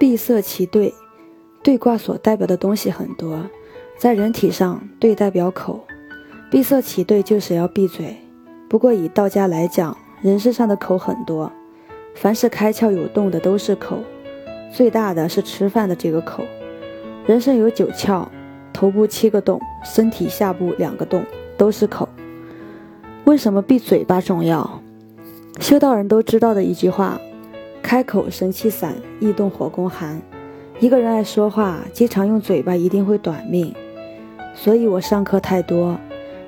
闭塞其兑，兑卦所代表的东西很多，在人体上，兑代表口，闭塞其兑就是要闭嘴。不过以道家来讲，人身上的口很多，凡是开窍有洞的都是口，最大的是吃饭的这个口。人身有九窍，头部七个洞，身体下部两个洞，都是口。为什么闭嘴巴重要？修道人都知道的一句话：开口神气散，易动火攻寒。一个人爱说话，经常用嘴巴，一定会短命。所以我上课太多，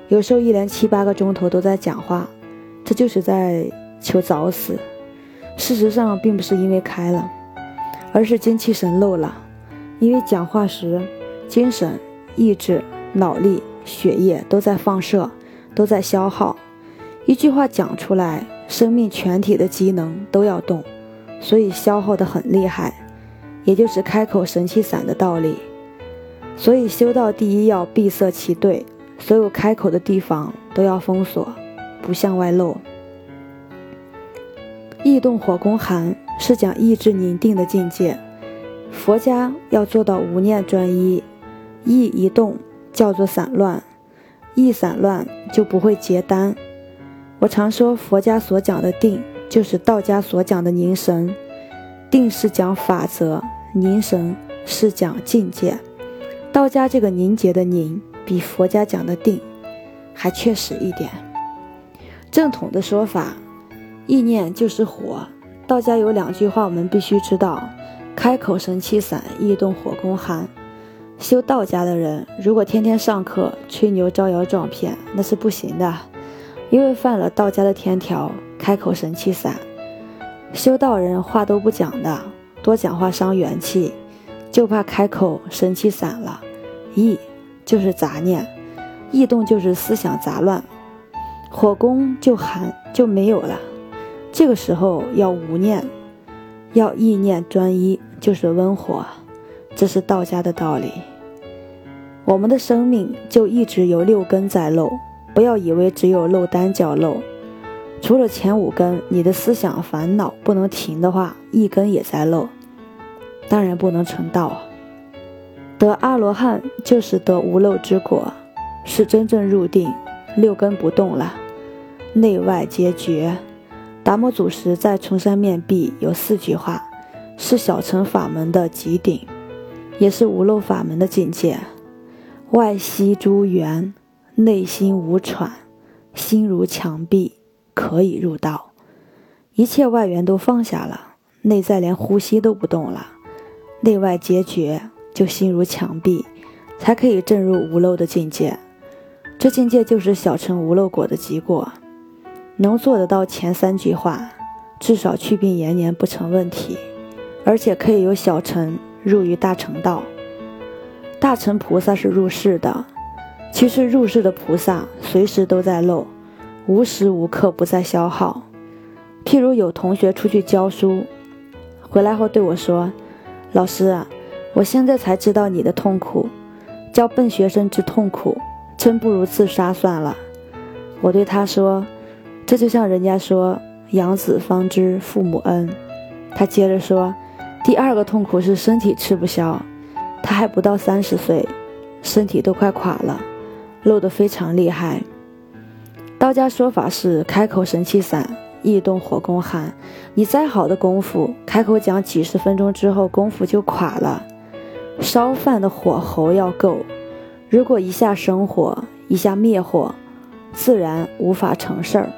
有时候一连七八个钟头都在讲话。这就是在求早死。事实上，并不是因为开了，而是精气神漏了。因为讲话时，精神、意志、脑力、血液都在放射，都在消耗。一句话讲出来，生命全体的机能都要动，所以消耗的很厉害。也就是开口神气散的道理。所以修道第一要闭塞其兑，所有开口的地方都要封锁。不向外露。意动火攻寒是讲意志宁定的境界。佛家要做到无念专一，意一动叫做散乱，意散乱就不会结丹。我常说佛家所讲的定，就是道家所讲的凝神。定是讲法则，凝神是讲境界。道家这个凝结的凝，比佛家讲的定还确实一点。正统的说法，意念就是火。道家有两句话，我们必须知道：开口神气散，意动火攻寒。修道家的人，如果天天上课吹牛招摇撞骗，那是不行的，因为犯了道家的天条，开口神气散。修道人话都不讲的，多讲话伤元气，就怕开口神气散了。意就是杂念，意动就是思想杂乱。火攻就寒就没有了，这个时候要无念，要意念专一，就是温火，这是道家的道理。我们的生命就一直有六根在漏，不要以为只有漏单叫漏，除了前五根，你的思想烦恼不能停的话，一根也在漏，当然不能成道。得阿罗汉就是得无漏之果，是真正入定，六根不动了。内外皆绝。达摩祖师在《崇山面壁》有四句话，是小乘法门的极顶，也是无漏法门的境界。外息诸缘，内心无喘，心如墙壁，可以入道。一切外缘都放下了，内在连呼吸都不动了，内外皆绝，就心如墙壁，才可以证入无漏的境界。这境界就是小乘无漏果的极果。能做得到前三句话，至少去病延年不成问题，而且可以由小乘入于大乘道。大乘菩萨是入世的，其实入世的菩萨随时都在漏，无时无刻不在消耗。譬如有同学出去教书，回来后对我说：“老师啊，我现在才知道你的痛苦，教笨学生之痛苦，真不如自杀算了。”我对他说。这就像人家说“养子方知父母恩”，他接着说：“第二个痛苦是身体吃不消，他还不到三十岁，身体都快垮了，漏得非常厉害。”道家说法是开口神气散，意动火攻寒。你再好的功夫，开口讲几十分钟之后，功夫就垮了。烧饭的火候要够，如果一下生火，一下灭火，自然无法成事儿。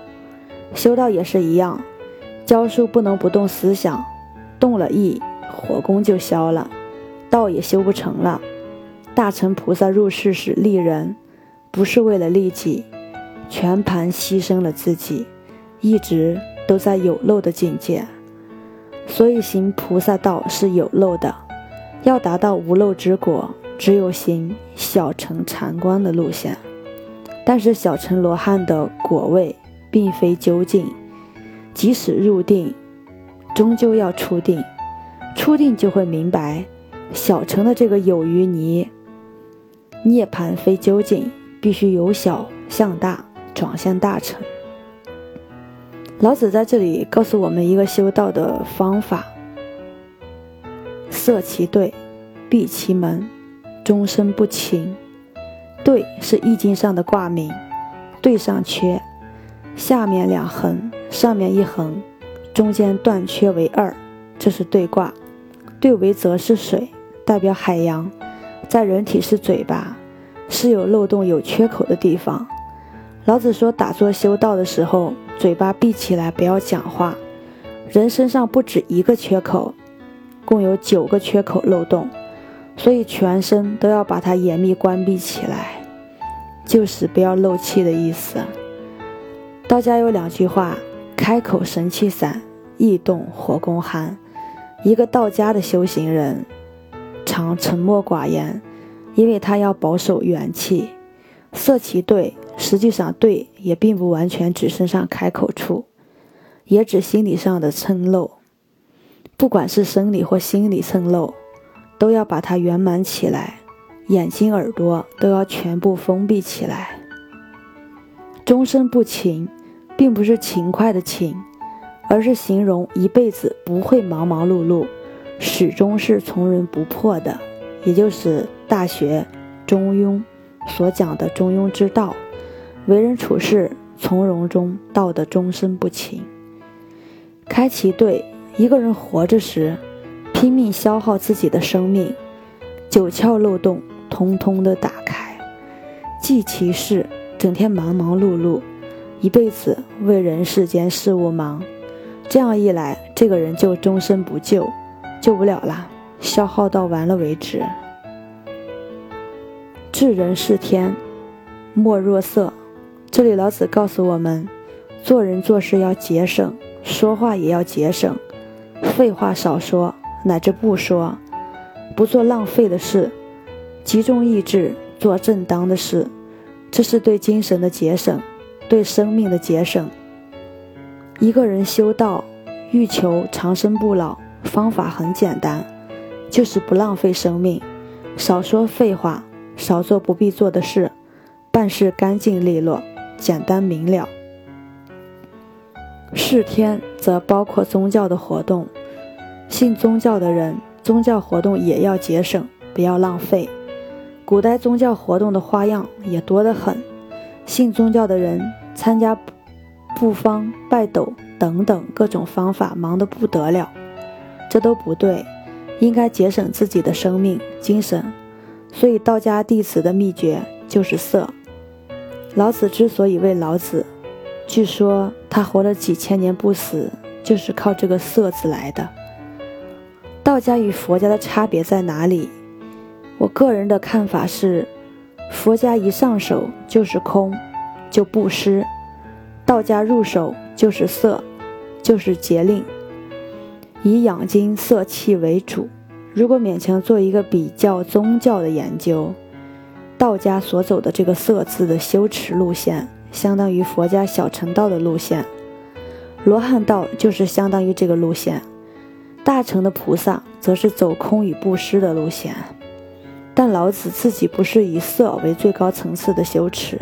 修道也是一样，教书不能不动思想，动了意，火功就消了，道也修不成了。大乘菩萨入世时利人，不是为了利己，全盘牺牲了自己，一直都在有漏的境界。所以行菩萨道是有漏的，要达到无漏之果，只有行小乘禅观的路线。但是小乘罗汉的果位。并非究竟，即使入定，终究要出定。出定就会明白，小乘的这个有余泥，涅槃非究竟，必须由小向大，转向大乘。老子在这里告诉我们一个修道的方法：塞其兑，闭其门，终身不勤。兑是易经上的卦名，兑上缺，下面两横，上面一横，中间断缺为二，这是兑卦。兑为则是水，代表海洋，在人体是嘴巴，是有漏洞、有缺口的地方。老子说，打坐修道的时候，嘴巴闭起来，不要讲话。人身上不止一个缺口，共有九个缺口漏洞，所以全身都要把它严密关闭起来，就是不要漏气的意思。道家有两句话：开口神气散，意动火攻寒。一个道家的修行人常沉默寡言，因为他要保守元气。色其对，实际上对也并不完全指身上开口处，也指心理上的撑漏。不管是生理或心理撑漏，都要把它圆满起来。眼睛、耳朵都要全部封闭起来。终身不勤，并不是勤快的勤。而是形容一辈子不会忙忙碌碌，始终是从容不迫的，也就是《大学》中庸所讲的中庸之道，为人处事从容中道的终身不勤。开其对，一个人活着时，拼命消耗自己的生命，九窍漏洞通通的打开；济其事，整天忙忙碌碌，一辈子为人世间事物忙。这样一来，这个人就终身不救，救不了了，消耗到完了为止。治人是天，莫若色。这里老子告诉我们，做人做事要节省，说话也要节省，废话少说，乃至不说，不做浪费的事，集中意志做正当的事，这是对精神的节省，对生命的节省。一个人修道，欲求长生不老，方法很简单，就是不浪费生命，少说废话，少做不必做的事，办事干净利落，简单明了。事天则包括宗教的活动，信宗教的人，宗教活动也要节省，不要浪费。古代宗教活动的花样也多得很，信宗教的人参加。布方、拜斗等等各种方法，忙得不得了，这都不对，应该节省自己的生命、精神。所以道家弟子的秘诀就是色。老子之所以为老子，据说他活了几千年不死，就是靠这个色字来的。道家与佛家的差别在哪里？我个人的看法是，佛家一上手就是空，就布施。道家入手就是色，就是节令，以养精色气为主。如果勉强做一个比较宗教的研究，道家所走的这个色字的修持路线，相当于佛家小乘道的路线；罗汉道就是相当于这个路线；大乘的菩萨则是走空与布施的路线。但老子自己不是以色为最高层次的修持，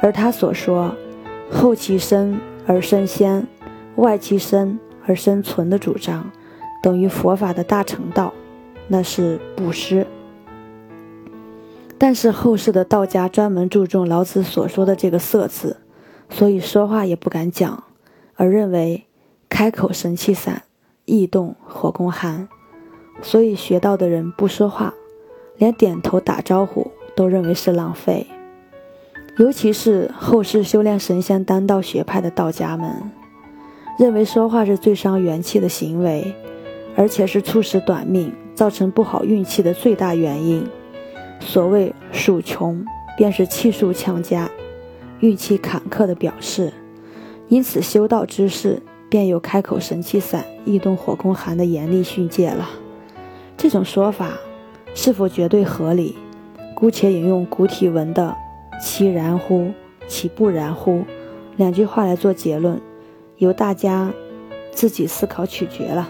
而他所说。后其身而身先，外其身而身存的主张，等于佛法的大乘道，那是布施。但是后世的道家专门注重老子所说的这个“色”字，所以说话也不敢讲，而认为开口神气散，意动火攻寒，所以学道的人不说话，连点头打招呼都认为是浪费。尤其是后世修炼神仙丹道学派的道家们，认为说话是最伤元气的行为，而且是促使短命、造成不好运气的最大原因。所谓“属穷”，便是气数强加、运气坎坷的表示。因此，修道之士便有开口神气散、易动火攻寒的严厉训诫了。这种说法是否绝对合理？姑且引用古体文的。其然乎？其不然乎？两句话来做结论，由大家自己思考取决了。